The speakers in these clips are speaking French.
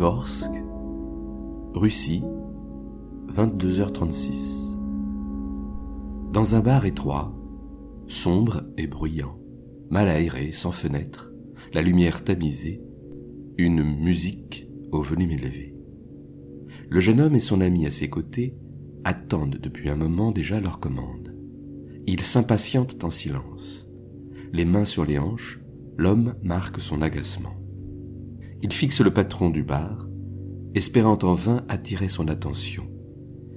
Kivorsk, Russie, 22h36. Dans un bar étroit, sombre et bruyant, mal aéré, sans fenêtre, la lumière tamisée, une musique au volume élevé. Le jeune homme et son ami à ses côtés attendent depuis un moment déjà leur commande. Ils s'impatientent en silence. Les mains sur les hanches, l'homme marque son agacement. Il fixe le patron du bar, espérant en vain attirer son attention.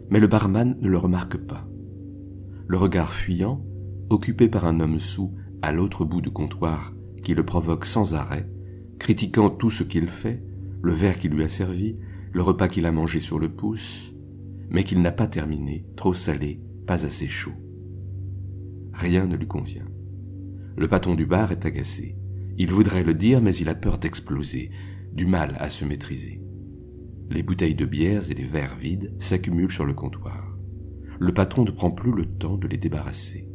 Mais le barman ne le remarque pas. Le regard fuyant, occupé par un homme sous à l'autre bout du comptoir qui le provoque sans arrêt, critiquant tout ce qu'il fait, le verre qui lui a servi, le repas qu'il a mangé sur le pouce, mais qu'il n'a pas terminé, trop salé, pas assez chaud. Rien ne lui convient. Le patron du bar est agacé. Il voudrait le dire, mais il a peur d'exploser, du mal à se maîtriser. Les bouteilles de bières et les verres vides s'accumulent sur le comptoir. Le patron ne prend plus le temps de les débarrasser.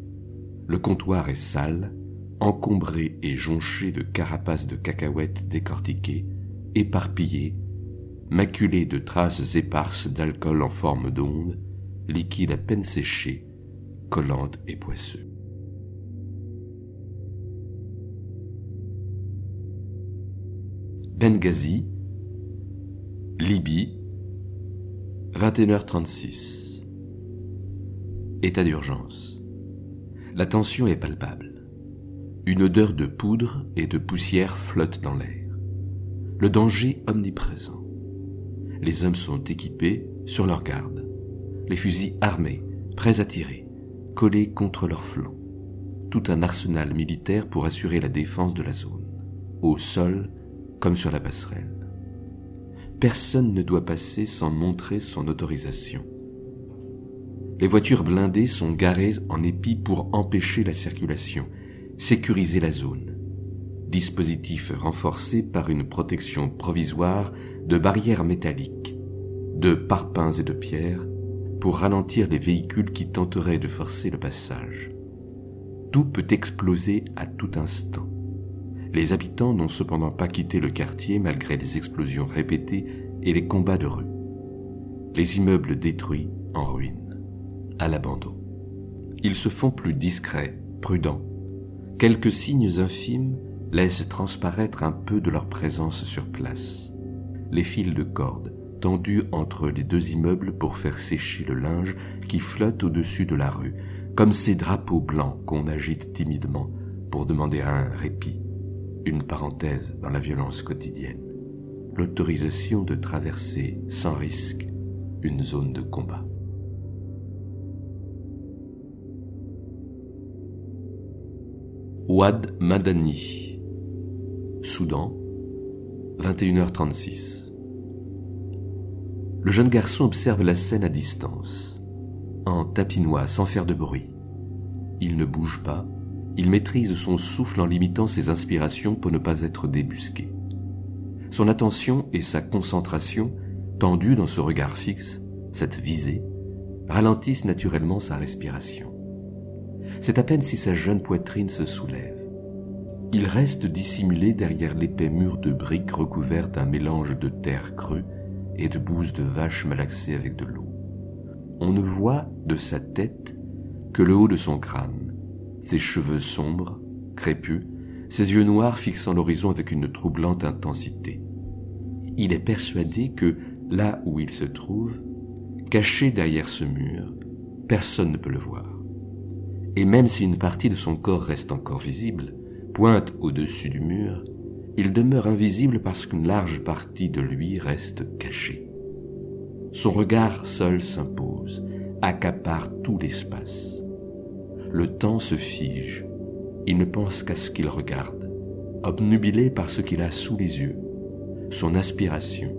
Le comptoir est sale, encombré et jonché de carapaces de cacahuètes décortiquées, éparpillées, maculé de traces éparses d'alcool en forme d'onde, liquide à peine séché, collante et poisseux. Benghazi, Libye, 21h36. État d'urgence. La tension est palpable. Une odeur de poudre et de poussière flotte dans l'air. Le danger omniprésent. Les hommes sont équipés, sur leur garde. Les fusils armés, prêts à tirer, collés contre leurs flancs. Tout un arsenal militaire pour assurer la défense de la zone. Au sol comme sur la passerelle. Personne ne doit passer sans montrer son autorisation. Les voitures blindées sont garées en épi pour empêcher la circulation, sécuriser la zone. Dispositif renforcé par une protection provisoire de barrières métalliques, de parpaings et de pierres pour ralentir les véhicules qui tenteraient de forcer le passage. Tout peut exploser à tout instant. Les habitants n'ont cependant pas quitté le quartier malgré les explosions répétées et les combats de rue. Les immeubles détruits en ruine à l'abandon. Ils se font plus discrets, prudents. Quelques signes infimes laissent transparaître un peu de leur présence sur place. Les fils de corde tendus entre les deux immeubles pour faire sécher le linge qui flotte au-dessus de la rue, comme ces drapeaux blancs qu'on agite timidement pour demander un répit, une parenthèse dans la violence quotidienne, l'autorisation de traverser sans risque une zone de combat. Ouad Madani, Soudan, 21h36. Le jeune garçon observe la scène à distance, en tapinois sans faire de bruit. Il ne bouge pas, il maîtrise son souffle en limitant ses inspirations pour ne pas être débusqué. Son attention et sa concentration, tendues dans ce regard fixe, cette visée, ralentissent naturellement sa respiration. C'est à peine si sa jeune poitrine se soulève. Il reste dissimulé derrière l'épais mur de briques recouvert d'un mélange de terre crue et de bouse de vache malaxée avec de l'eau. On ne voit de sa tête que le haut de son crâne, ses cheveux sombres, crépus, ses yeux noirs fixant l'horizon avec une troublante intensité. Il est persuadé que, là où il se trouve, caché derrière ce mur, personne ne peut le voir et même si une partie de son corps reste encore visible, pointe au-dessus du mur, il demeure invisible parce qu'une large partie de lui reste cachée. Son regard seul s'impose, accapare tout l'espace. Le temps se fige. Il ne pense qu'à ce qu'il regarde, obnubilé par ce qu'il a sous les yeux, son aspiration,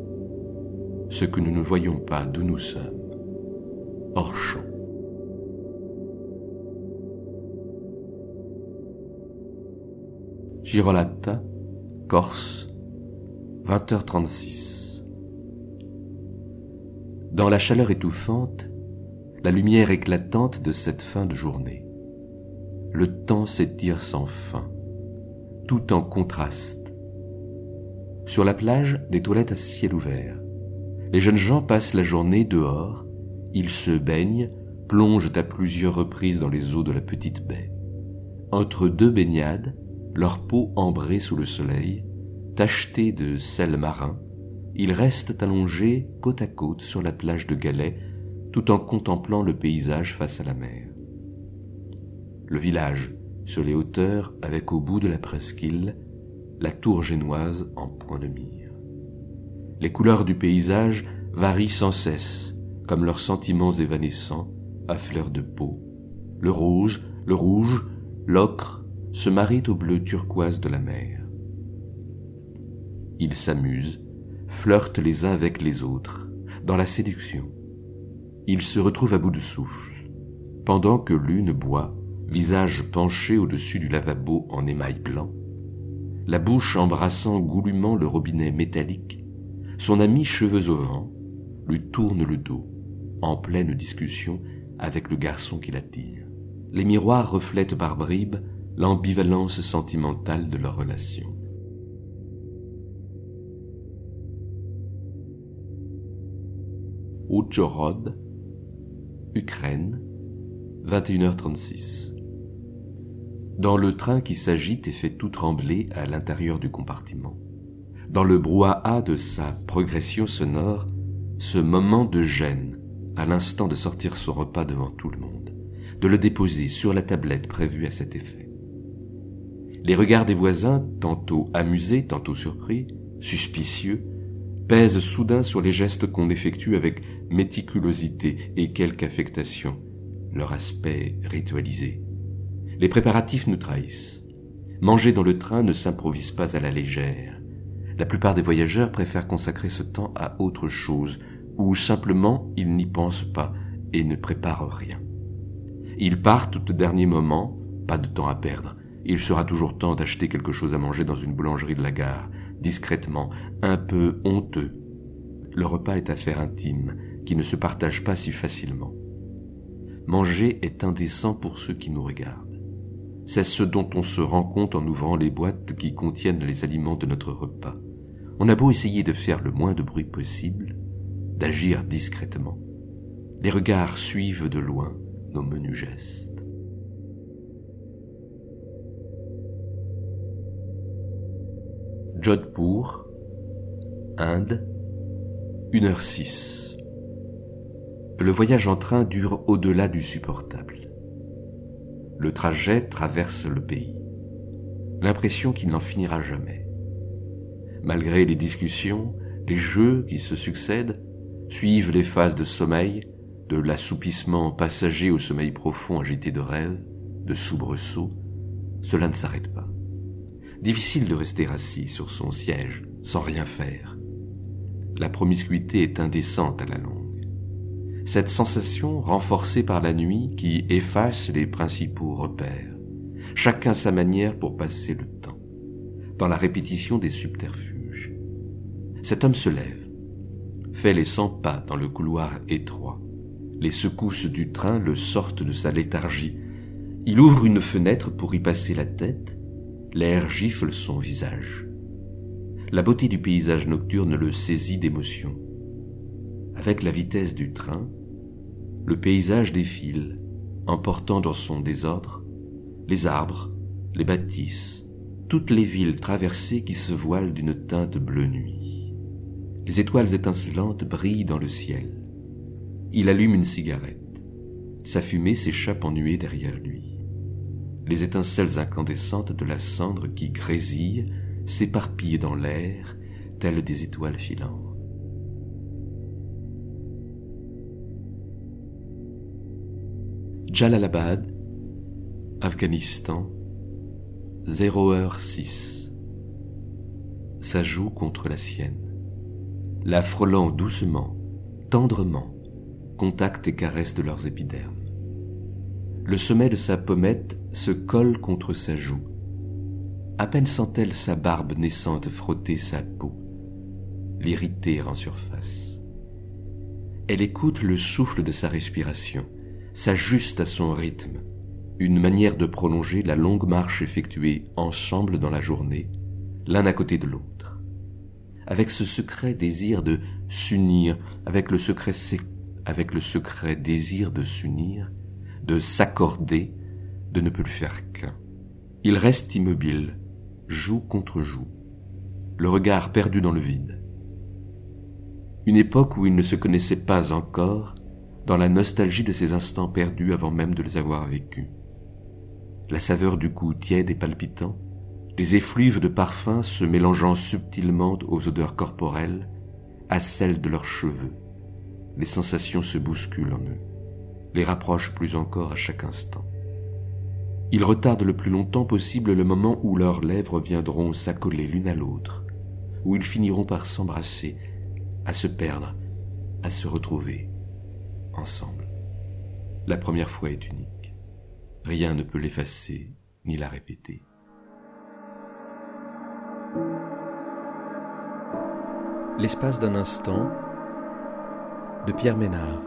ce que nous ne voyons pas d'où nous sommes, hors champ. Girolata, Corse, 20h36. Dans la chaleur étouffante, la lumière éclatante de cette fin de journée, le temps s'étire sans fin, tout en contraste. Sur la plage, des toilettes à ciel ouvert. Les jeunes gens passent la journée dehors, ils se baignent, plongent à plusieurs reprises dans les eaux de la petite baie. Entre deux baignades, leur peau ambrée sous le soleil, tachetée de sel marin, ils restent allongés côte à côte sur la plage de galets tout en contemplant le paysage face à la mer. Le village, sur les hauteurs, avec au bout de la presqu'île, la tour génoise en point de mire. Les couleurs du paysage varient sans cesse, comme leurs sentiments évanescents, à fleur de peau. Le rose, le rouge, l'ocre, se marient au bleu turquoise de la mer. Ils s'amusent, flirtent les uns avec les autres, dans la séduction. Ils se retrouvent à bout de souffle, pendant que l'une boit, visage penché au-dessus du lavabo en émail blanc, la bouche embrassant goulûment le robinet métallique, son ami cheveux au vent lui tourne le dos, en pleine discussion avec le garçon qui l'attire. Les miroirs reflètent par bribes l'ambivalence sentimentale de leur relation. Ukraine, 21h36. Dans le train qui s'agite et fait tout trembler à l'intérieur du compartiment, dans le brouhaha de sa progression sonore, ce moment de gêne à l'instant de sortir son repas devant tout le monde, de le déposer sur la tablette prévue à cet effet. Les regards des voisins, tantôt amusés, tantôt surpris, suspicieux, pèsent soudain sur les gestes qu'on effectue avec méticulosité et quelque affectation, leur aspect ritualisé. Les préparatifs nous trahissent. Manger dans le train ne s'improvise pas à la légère. La plupart des voyageurs préfèrent consacrer ce temps à autre chose, ou simplement ils n'y pensent pas et ne préparent rien. Ils partent au dernier moment, pas de temps à perdre, il sera toujours temps d'acheter quelque chose à manger dans une boulangerie de la gare, discrètement, un peu honteux. Le repas est affaire intime, qui ne se partage pas si facilement. Manger est indécent pour ceux qui nous regardent. C'est ce dont on se rend compte en ouvrant les boîtes qui contiennent les aliments de notre repas. On a beau essayer de faire le moins de bruit possible, d'agir discrètement. Les regards suivent de loin nos menus gestes. Jodhpur, Inde, 1h06. Le voyage en train dure au-delà du supportable. Le trajet traverse le pays. L'impression qu'il n'en finira jamais. Malgré les discussions, les jeux qui se succèdent, suivent les phases de sommeil, de l'assoupissement passager au sommeil profond agité de rêves, de soubresauts, cela ne s'arrête pas. Difficile de rester assis sur son siège sans rien faire. La promiscuité est indécente à la longue. Cette sensation, renforcée par la nuit, qui efface les principaux repères, chacun sa manière pour passer le temps, dans la répétition des subterfuges. Cet homme se lève, fait les cent pas dans le couloir étroit. Les secousses du train le sortent de sa léthargie. Il ouvre une fenêtre pour y passer la tête, L'air gifle son visage. La beauté du paysage nocturne le saisit d'émotion. Avec la vitesse du train, le paysage défile, emportant dans son désordre les arbres, les bâtisses, toutes les villes traversées qui se voilent d'une teinte bleu nuit. Les étoiles étincelantes brillent dans le ciel. Il allume une cigarette. Sa fumée s'échappe en nuée derrière lui les étincelles incandescentes de la cendre qui grésillent s'éparpillent dans l'air, telles des étoiles filantes. Jalalabad, Afghanistan, 0 h 6. Sa joue contre la sienne. La frôlant doucement, tendrement, contact et caresse de leurs épidermes. Le sommet de sa pommette se colle contre sa joue. À peine sent-elle sa barbe naissante frotter sa peau, l'irriter en surface. Elle écoute le souffle de sa respiration, s'ajuste à son rythme, une manière de prolonger la longue marche effectuée ensemble dans la journée, l'un à côté de l'autre. Avec ce secret désir de s'unir, avec le secret avec le secret désir de s'unir, de s'accorder, de ne plus faire qu'un. Il reste immobile, joue contre joue, le regard perdu dans le vide. Une époque où il ne se connaissait pas encore, dans la nostalgie de ces instants perdus avant même de les avoir vécus. La saveur du goût tiède et palpitant, les effluves de parfums se mélangeant subtilement aux odeurs corporelles, à celles de leurs cheveux. Les sensations se bousculent en eux les rapproche plus encore à chaque instant. Ils retardent le plus longtemps possible le moment où leurs lèvres viendront s'accoler l'une à l'autre, où ils finiront par s'embrasser, à se perdre, à se retrouver, La première fois est unique. Rien ne peut l'effacer ni la répéter. L'espace d'un instant de Pierre Ménard.